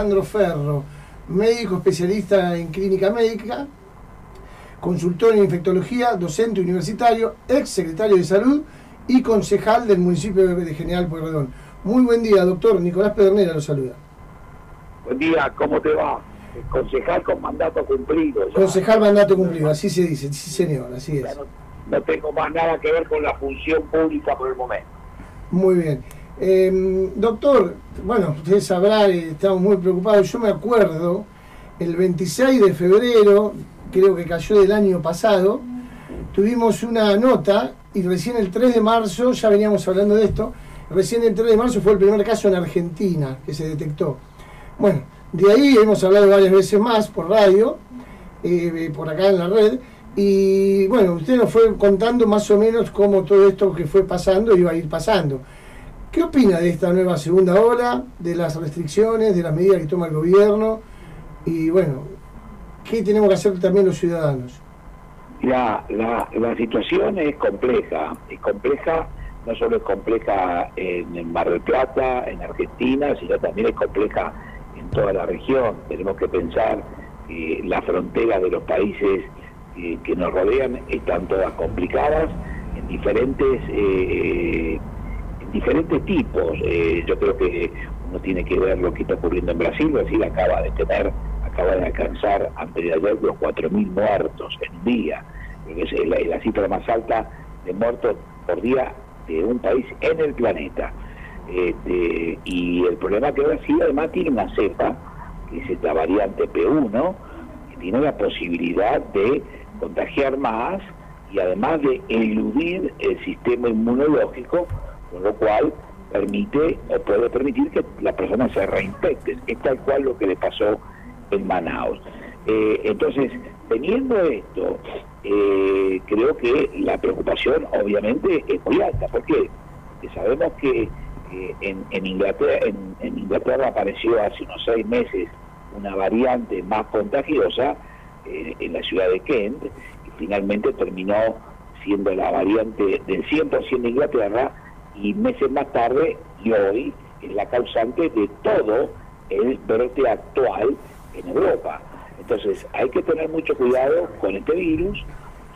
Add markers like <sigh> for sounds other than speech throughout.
Alejandro Ferro, médico especialista en clínica médica, consultor en infectología, docente universitario, ex secretario de salud y concejal del municipio de General Pueyrredón. Muy buen día, doctor. Nicolás Pedernera lo saluda. Buen día, ¿cómo te va? Concejal con mandato cumplido. Concejal mandato cumplido, así se dice, sí señor, así es. no, tengo más nada que ver con la función pública por el momento. Muy bien. Em, doctor, bueno, usted sabrá, estamos muy preocupados. Yo me acuerdo, el 26 de febrero, creo que cayó del año pasado, tuvimos una nota y recién el 3 de marzo, ya veníamos hablando de esto, recién el 3 de marzo fue el primer caso en Argentina que se detectó. Bueno, de ahí hemos hablado varias veces más por radio, eh, por acá en la red, y bueno, usted nos fue contando más o menos cómo todo esto que fue pasando iba a ir pasando. ¿Qué opina de esta nueva segunda ola, de las restricciones, de las medidas que toma el gobierno? Y bueno, ¿qué tenemos que hacer también los ciudadanos? La, la, situación es compleja, es compleja no solo es compleja en Mar del Plata, en Argentina, sino también es compleja toda la región. Tenemos que pensar que las fronteras de los países eh, que nos rodean están todas complicadas en diferentes, eh, en diferentes tipos. Eh, yo creo que uno tiene que ver lo que está ocurriendo en Brasil. Brasil acaba de tener, acaba de alcanzar antes de ayer los 4.000 muertos en día. Es la, la cifra más alta de muertos por día de un país en el planeta. Este, y el problema que Brasil además tiene una cepa, que es esta variante P1, que tiene la posibilidad de contagiar más y además de eludir el sistema inmunológico, con lo cual permite o puede permitir que la persona se reinfecte. Es tal cual lo que le pasó en Manaus. Eh, entonces, teniendo esto, eh, creo que la preocupación obviamente es muy alta. Porque sabemos que en, Inglaterra, en, Inglaterra apareció hace unos seis meses una variante más contagiosa eh, en la ciudad de Kent y finalmente terminó siendo la variante del 100% de Inglaterra y meses más tarde y hoy es la causante de todo el brote actual en Europa. Entonces hay que tener mucho cuidado con este virus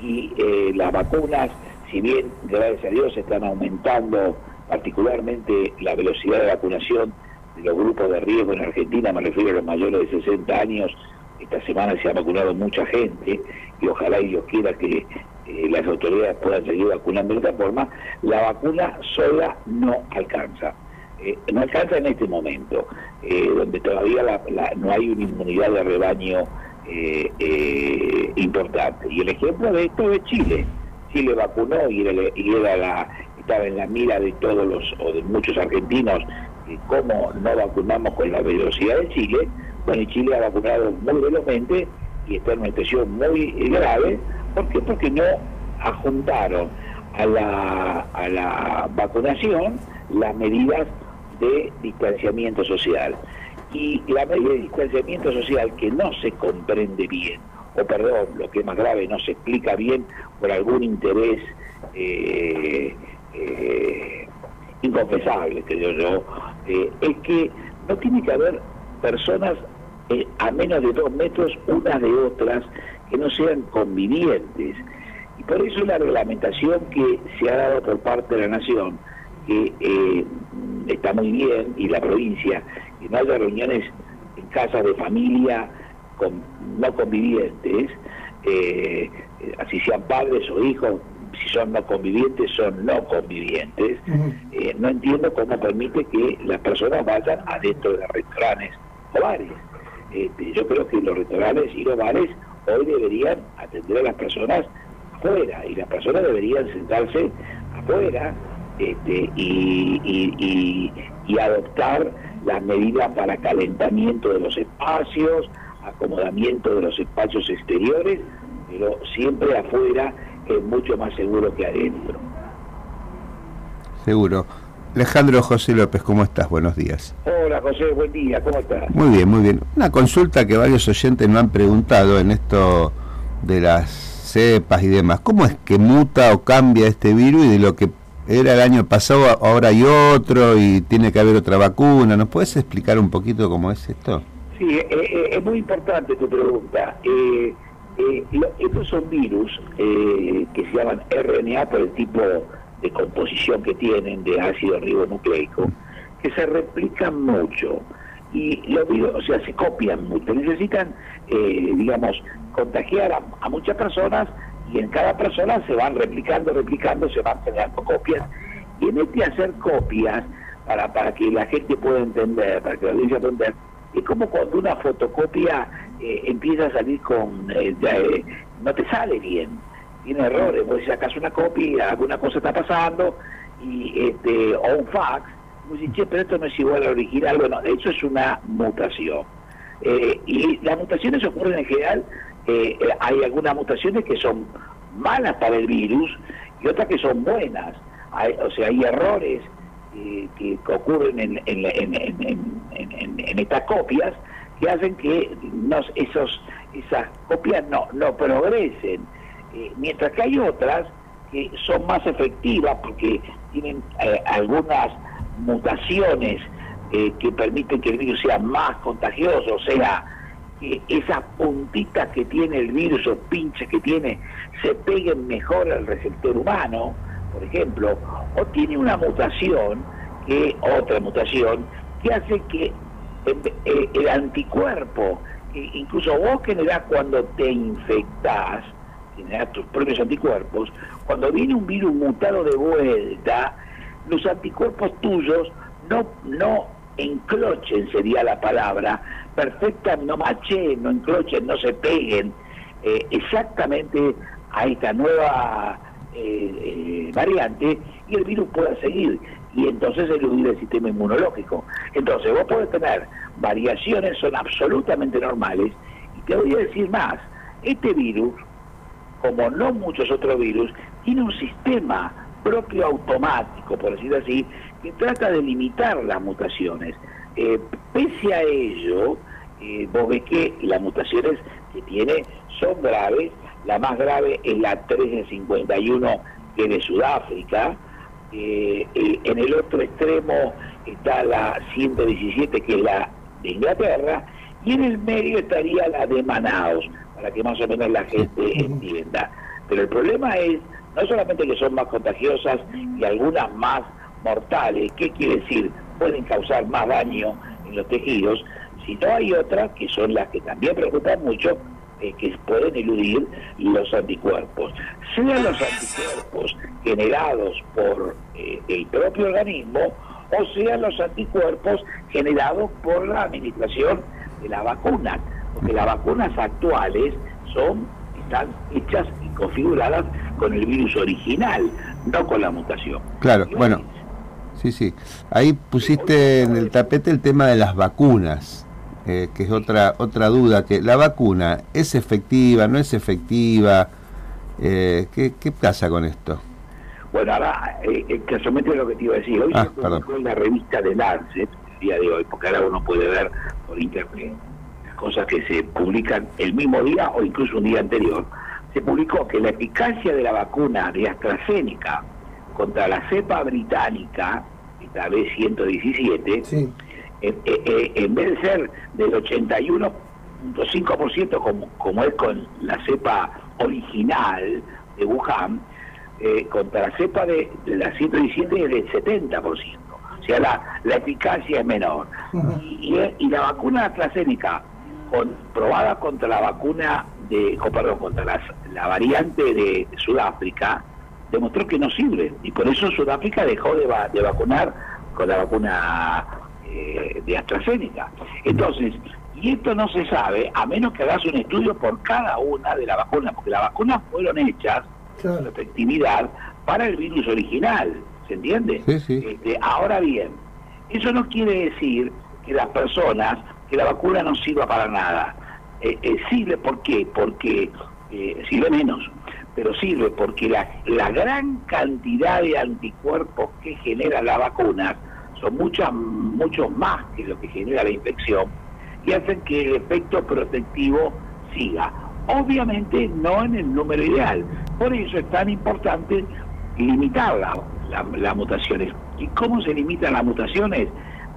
y eh, las vacunas, si bien gracias a Dios están aumentando particularmente la velocidad de vacunación de los grupos de riesgo en Argentina, me refiero a los mayores de 60 años, esta semana se ha vacunado mucha gente y ojalá y Dios quiera que eh, las autoridades puedan seguir vacunando de esta forma, la vacuna sola no alcanza. Eh, no alcanza en este momento, eh, donde todavía no hay una inmunidad de rebaño importante. Y el ejemplo de esto es Chile. Chile vacunó y y era la, estaba en la mira de todos los, o de muchos argentinos, cómo no vacunamos con la velocidad de Chile. Bueno, Chile ha vacunado muy velozmente y está en una situación muy grave. ¿Por qué? Porque no adjuntaron a la, a la vacunación las medidas de distanciamiento social. Y la medida de distanciamiento social que no se comprende bien, o perdón, lo que es más grave, no se explica bien por algún interés eh, eh, inconfesable, creo yo, eh, es que no tiene que haber personas eh, a menos de dos metros unas de otras que no sean convivientes. Y por eso la reglamentación que se ha dado por parte de la Nación, que eh, está muy bien, y la provincia, que no haya reuniones en casas de familia con, no convivientes, así sean padres o hijos, si son no convivientes, son no convivientes. Eh, no entiendo cómo permite que las personas vayan adentro de restaurantes o bares. Este, yo creo que los restaurantes y los bares hoy deberían atender a las personas afuera y las personas deberían sentarse afuera este, y, y adoptar las medidas para calentamiento de los espacios, acomodamiento de los espacios exteriores, pero siempre afuera es mucho más seguro que adentro. Seguro. Alejandro José López, ¿cómo estás? Buenos días. Hola José, buen día, ¿cómo estás? Muy bien, muy bien. Una consulta que varios oyentes me han preguntado en esto de las cepas y demás. ¿Cómo es que muta o cambia este virus y de lo que era el año pasado ahora hay otro y tiene que haber otra vacuna? ¿Nos puedes explicar un poquito cómo es esto? Sí, eh, eh, es muy importante tu pregunta. Eh, estos son virus que se llaman RNA por el tipo de composición que tienen de ácido ribonucleico, que se replican mucho y los virus, o sea, se copian mucho. Necesitan, digamos, contagiar a, muchas personas y en cada persona se van replicando, replicando, se van generando copias. Y en este hacer copias, para, para que la gente pueda entender, para que la audiencia pueda entender, es como cuando una fotocopia eh, empieza a salir con... Eh, eh, no te sale bien, tiene errores, vos sacas una copia, alguna cosa está pasando, y este o un fax, decís, che, pero esto no es igual al original, bueno, hecho es una mutación. y las mutaciones ocurren en general, hay algunas mutaciones que son malas para el virus y otras que son buenas. o sea, hay errores que, ocurren en, en, estas copias que hacen que nos, esos, esas copias no, no progresen, eh, mientras que hay otras que son más efectivas porque tienen eh, algunas mutaciones eh, que permiten que el virus sea más contagioso, o sea, que esas puntitas que tiene el virus o pinches que tiene se peguen mejor al receptor humano, por ejemplo, o tiene una mutación, que otra mutación, que hace que el anticuerpo, incluso vos generás cuando te infectás, generás tus propios anticuerpos, cuando viene un virus mutado de vuelta, los anticuerpos tuyos no, no enclochen, sería la palabra, perfecta, no machen, no enclochen, no se peguen eh, exactamente a esta nueva eh, variante y el virus pueda seguir y entonces eludir el sistema inmunológico. Entonces vos podés tener variaciones, son absolutamente normales, y te voy a decir más, este virus, como no muchos otros virus, tiene un sistema propio automático, por decirlo así, que trata de limitar las mutaciones. Eh, pese a ello, eh, vos ves que las mutaciones que tiene son graves, la más grave es la 351 que es de Sudáfrica, eh, eh, en el otro extremo está la 117, que es la de Inglaterra, y en el medio estaría la de Manaus, para que más o menos la gente entienda. Pero el problema es no solamente que son más contagiosas y algunas más mortales, ¿qué quiere decir? Pueden causar más daño en los tejidos, sino hay otras que son las que también preocupan mucho, eh, que pueden eludir los anticuerpos. Sean los anticuerpos generados por eh, el propio organismo o sean los anticuerpos generados por la administración de la vacuna, porque las vacunas actuales son están hechas y configuradas con el virus original, no con la mutación. Claro, bueno, sí, sí. Ahí pusiste en el tapete el tema de las vacunas. Eh, que es otra otra duda, que la vacuna es efectiva, no es efectiva, eh, ¿qué, ¿qué, pasa con esto? Bueno, ahora, eh, casualmente lo que te iba a decir, hoy ah, se publicó en la revista de Lancet, el día de hoy, porque ahora uno puede ver por internet cosas que se publican el mismo día o incluso un día anterior, se publicó que la eficacia de la vacuna de AstraZeneca contra la cepa británica, esta vez 117, sí eh, eh, en vez de ser del 81.5% como, como es con la cepa original de Wuhan, eh, contra la cepa de, la 117 es del 70%. O sea, la, la eficacia es menor. y, y, la vacuna AstraZeneca, probada contra la vacuna de, perdón, contra la variante de Sudáfrica, demostró que no sirve. Y por eso Sudáfrica dejó de, de vacunar con la vacuna eh, de AstraZeneca. Entonces, y esto no se sabe a menos que hagas un estudio por cada una de las vacunas, porque las vacunas fueron hechas con efectividad para el virus original, ¿se entiende? Este, ahora bien, eso no quiere decir que las personas, que la vacuna no sirva para nada. Eh, eh, sirve, ¿por? Porque sirve menos, pero sirve porque la, la gran cantidad de anticuerpos que genera la vacuna son muchas, mucho más que lo que genera la infección y hacen que el efecto protectivo siga. Obviamente no en el número ideal. Por eso es tan importante limitar las mutaciones. ¿Y cómo se limitan las mutaciones?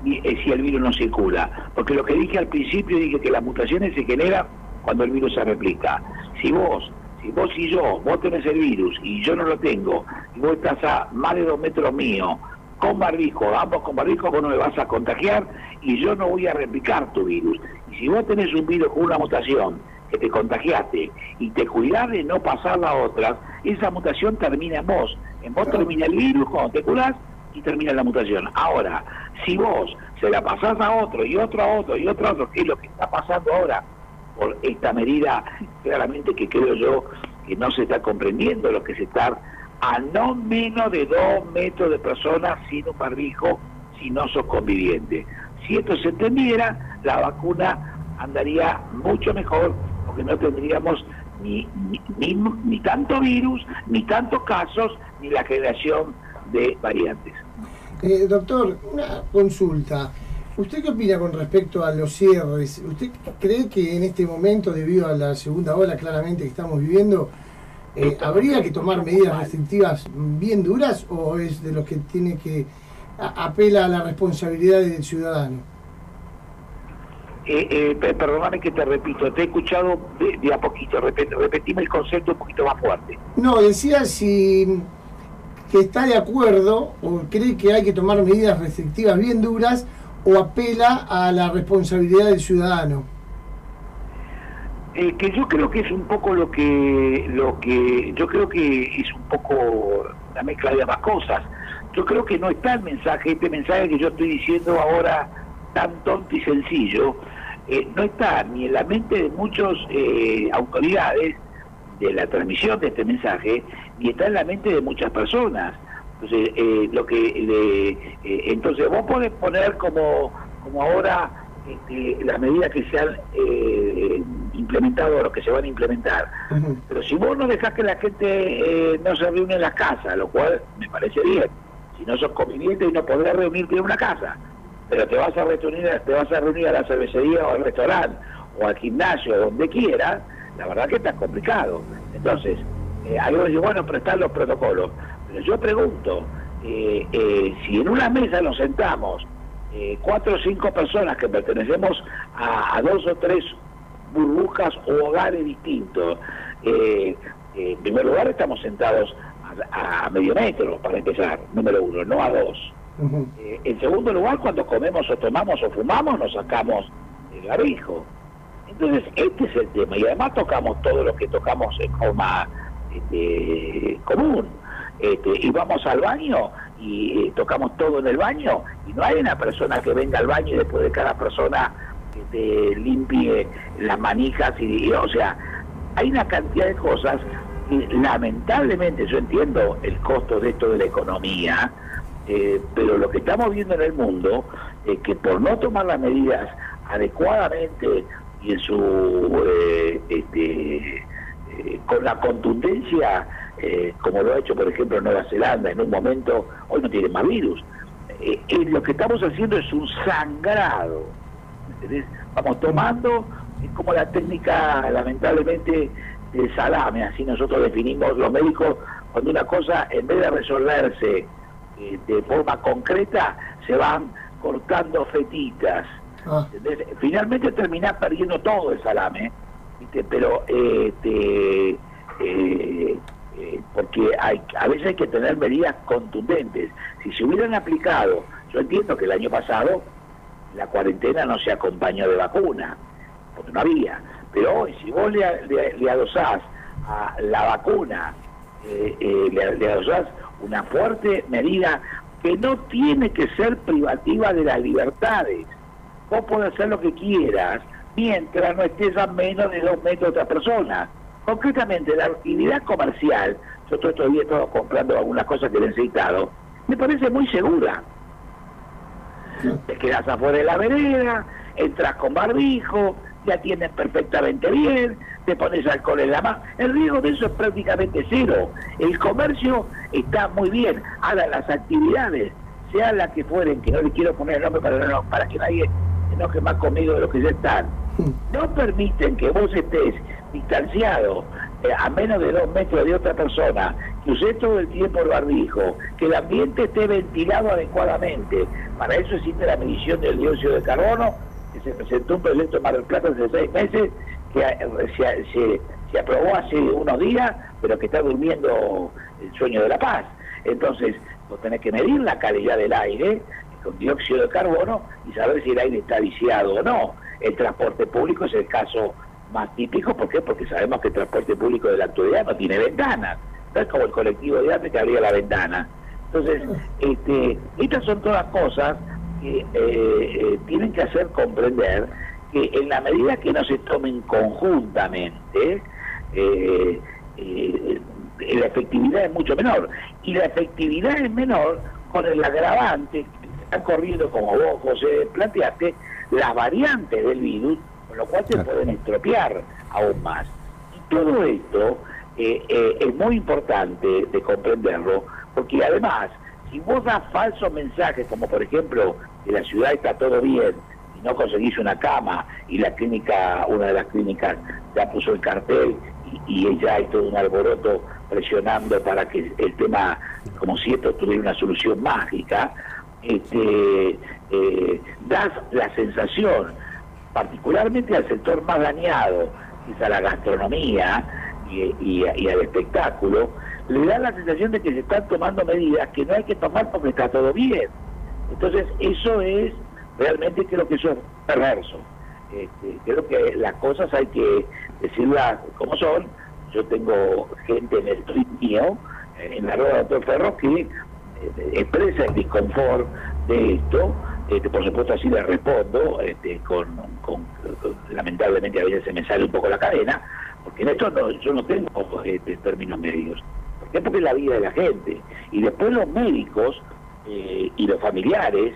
Eh, si el virus no circula. Porque lo que dije al principio, dije que las mutaciones se generan cuando el virus se replica. Si vos, si vos y yo, vos tenés el virus y yo no lo tengo, y vos estás a más de dos metros mío, con barbijo, ambos con barbijo, vos no me vas a contagiar y yo no voy a replicar tu virus. Y si vos tenés un virus con una mutación que te contagiaste y te cuidás de no pasar a otras, esa mutación termina en vos. En vos termina el virus cuando te curás y termina la mutación. Ahora, si vos se la pasás a otro y otro a otro y otro a otro, que es lo que está pasando ahora por esta medida, claramente que creo yo que no se está comprendiendo lo que se está a no menos de dos metros de personas sin un barbijo si no sos conviviente. Si esto se entendiera, la vacuna andaría mucho mejor porque no tendríamos ni, ni, ni tanto virus, ni tantos casos, ni la generación de variantes. Eh, doctor, una consulta. ¿Usted qué opina con respecto a los cierres? ¿Usted cree que en este momento, debido a la segunda ola claramente que estamos viviendo, eh, habría que tomar medidas restrictivas bien duras o es de los que tiene que apela a la responsabilidad del ciudadano? Eh, eh, perdóname que te repito, te he escuchado de, a poquito, repetime el concepto un poquito más fuerte. No, decía si que está de acuerdo o cree que hay que tomar medidas restrictivas bien duras o apela a la responsabilidad del ciudadano. Eh, que yo creo que es un poco lo que lo que yo creo que es un poco la mezcla de ambas cosas. Yo creo que no está el mensaje, este mensaje que yo estoy diciendo ahora tan tonto y sencillo, eh, no está ni en la mente de muchas eh, autoridades de la transmisión de este mensaje, ni está en la mente de muchas personas. Entonces, eh, lo que eh, entonces vos podés poner como, como ahora este, las medidas que se han eh, implementado o lo que se van a implementar. Pero si vos no dejás que la gente no se reúne en las casas, lo cual me parece bien, si no sos conveniente y no podés reunirte en una casa, pero te vas a reunir, te vas a reunir a la cervecería o al restaurante o al gimnasio, donde quieras, la verdad que está complicado. Entonces, eh, algunos dicen, bueno, prestar los protocolos. Pero yo pregunto, eh, eh, si en una mesa nos sentamos eh, cuatro o cinco personas que pertenecemos a, dos o tres burbujas o hogares distintos, en primer lugar estamos sentados a, medio metro para empezar, número uno, no a dos. en segundo lugar, cuando comemos o tomamos o fumamos, nos sacamos el barbijo. Entonces, este es el tema. Y además tocamos todo lo que tocamos en forma este, común. Este, y vamos al baño y eh, tocamos todo en el baño y no hay una persona que venga al baño y después de cada persona que te limpie las manijas y, o sea hay una cantidad de cosas y lamentablemente yo entiendo el costo de esto de la economía eh, pero lo que estamos viendo en el mundo es que por no tomar las medidas adecuadamente y en su eh, este, eh, con la contundencia eh, como lo ha hecho por ejemplo Nueva Zelanda en un momento hoy no tiene más virus. Lo que estamos haciendo es un sangrado vamos tomando como la técnica lamentablemente del salame así nosotros definimos los médicos cuando una cosa en vez de resolverse de forma concreta se van cortando fetitas Ah. Finalmente terminás perdiendo todo el salame, pero este, eh, eh, porque a veces hay que tener medidas contundentes. Si se hubieran aplicado, yo entiendo que el año pasado la cuarentena no se acompañó de vacuna, porque no había, pero hoy si vos le, le, adosás a la vacuna, eh, le, le adosás una fuerte medida que no tiene que ser privativa de las libertades, vos podés hacer lo que quieras mientras no estés a menos de dos metros de otra persona. Concretamente, la actividad comercial, yo todavía estoy comprando algunas cosas que he necesitado, me parece muy segura. Te quedas afuera de la vereda, entras con barbijo, te atienden perfectamente bien, te pones alcohol en la mano. El riesgo de eso es prácticamente cero. El comercio está muy bien. Ahora, las actividades, sean las que fueren, que no le quiero poner el nombre para, para que nadie no que más conmigo de los que ya están, <laughs> no permiten que vos estés distanciado eh, a menos de dos metros de otra persona, que use todo el tiempo el barbijo, que el ambiente esté ventilado adecuadamente. Para eso existe la medición del dióxido de carbono, que se presentó un proyecto en Mar del Plata hace seis meses, que eh, se, se aprobó hace unos días, pero que está durmiendo el sueño de la paz. Entonces, vos tenés que medir la calidad del aire con dióxido de carbono y saber si el aire está viciado o no. El transporte público es el caso más típico, ¿por qué? Porque sabemos que el transporte público de la actualidad no tiene ventanas, no es como el colectivo de antes que abría la ventana. Entonces, este, estas son todas cosas que eh, eh, tienen que hacer comprender que en la medida que no se tomen conjuntamente, eh, la efectividad es mucho menor. Y la efectividad es menor con el agravante que están corriendo, como vos, José, planteaste, las variantes del virus, con lo cual se pueden estropear aún más. Y todo esto eh, eh, es muy importante de comprenderlo, porque además, si vos das falsos mensajes, como por ejemplo, que la ciudad está todo bien, y no conseguís una cama, y la clínica, una de las clínicas ya puso el cartel, y, y ya hay todo un alboroto presionando para que el tema, como si esto tuviera una solución mágica, este, eh, das la sensación, particularmente al sector más dañado, que es a la gastronomía y, al espectáculo, le da la sensación de que se están tomando medidas que no hay que tomar porque está todo bien. Entonces, eso es, realmente creo que eso es perverso. Este, creo que las cosas hay que decirlas como son. Yo tengo gente en el tweet mío, en la rueda de Ferro, que expresa el disconfort de esto, este, por supuesto así le respondo, este, con, lamentablemente a veces se me sale un poco la cadena, porque en esto no, yo no tengo este, términos medios, porque es la vida de la gente, y después los médicos eh, y los familiares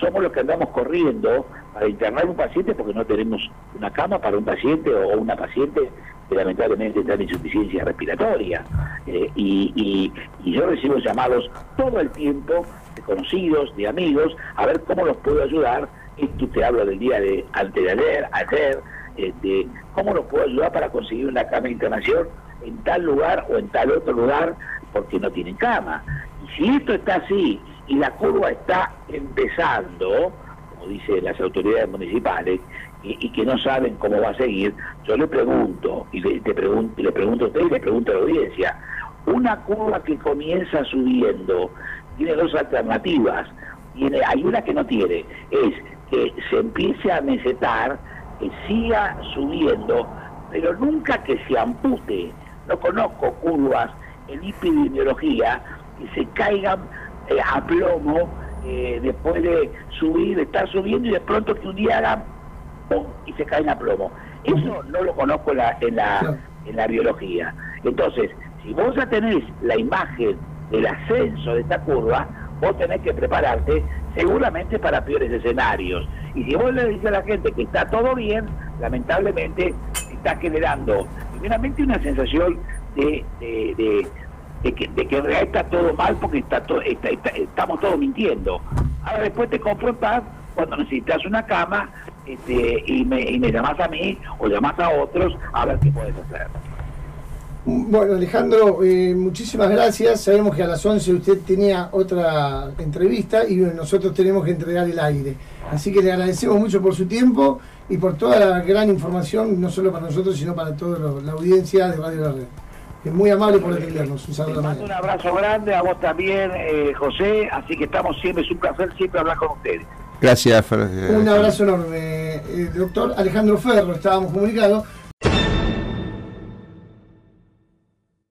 somos los que andamos corriendo para internar un paciente porque no tenemos una cama para un paciente o una paciente que lamentablemente está en insuficiencia respiratoria. Eh, y, yo recibo llamados todo el tiempo de conocidos, de amigos, a ver cómo los puedo ayudar. Esto te hablo del día de antes de ayer, ayer, este, cómo los puedo ayudar para conseguir una cama de internación en tal lugar o en tal otro lugar porque no tienen cama. Y si esto está así y la curva está empezando, como dicen las autoridades municipales, y, que no saben cómo va a seguir, yo le pregunto, y le, pregunto, le pregunto a usted y le pregunto a la audiencia, una curva que comienza subiendo tiene dos alternativas, tiene, hay una que no tiene, es que se empiece a mesetar, que siga subiendo, pero nunca que se ampute. No conozco curvas en epidemiología que se caigan eh, a plomo eh, después de subir, de estar subiendo y de pronto que un día hagan y se caen a plomo. Eso no lo conozco en la, en la, en la biología. Entonces, si vos ya tenés la imagen del ascenso de esta curva, vos tenés que prepararte seguramente para peores escenarios. Y si vos le dices a la gente que está todo bien, lamentablemente está generando primeramente una sensación de, de, de, que, de que en realidad está todo mal porque está, todo, estamos todos mintiendo. Ahora después te confrontas cuando necesitas una cama este, y, me, y me llamas a mí o llamas a otros a ver qué puedes hacer. Bueno, Alejandro, eh, muchísimas gracias. Sabemos que a las 11 usted tenía otra entrevista y nosotros tenemos que entregar el aire. Así que le agradecemos mucho por su tiempo y por toda la gran información, no solo para nosotros, sino para toda la audiencia de Radio La Red. Es muy amable por atendernos. Un saludo. un abrazo grande, a vos también, eh, José. Así que estamos siempre, es un placer siempre hablar con ustedes. Gracias. Un abrazo enorme. Eh, doctor Alejandro Ferro, estábamos comunicados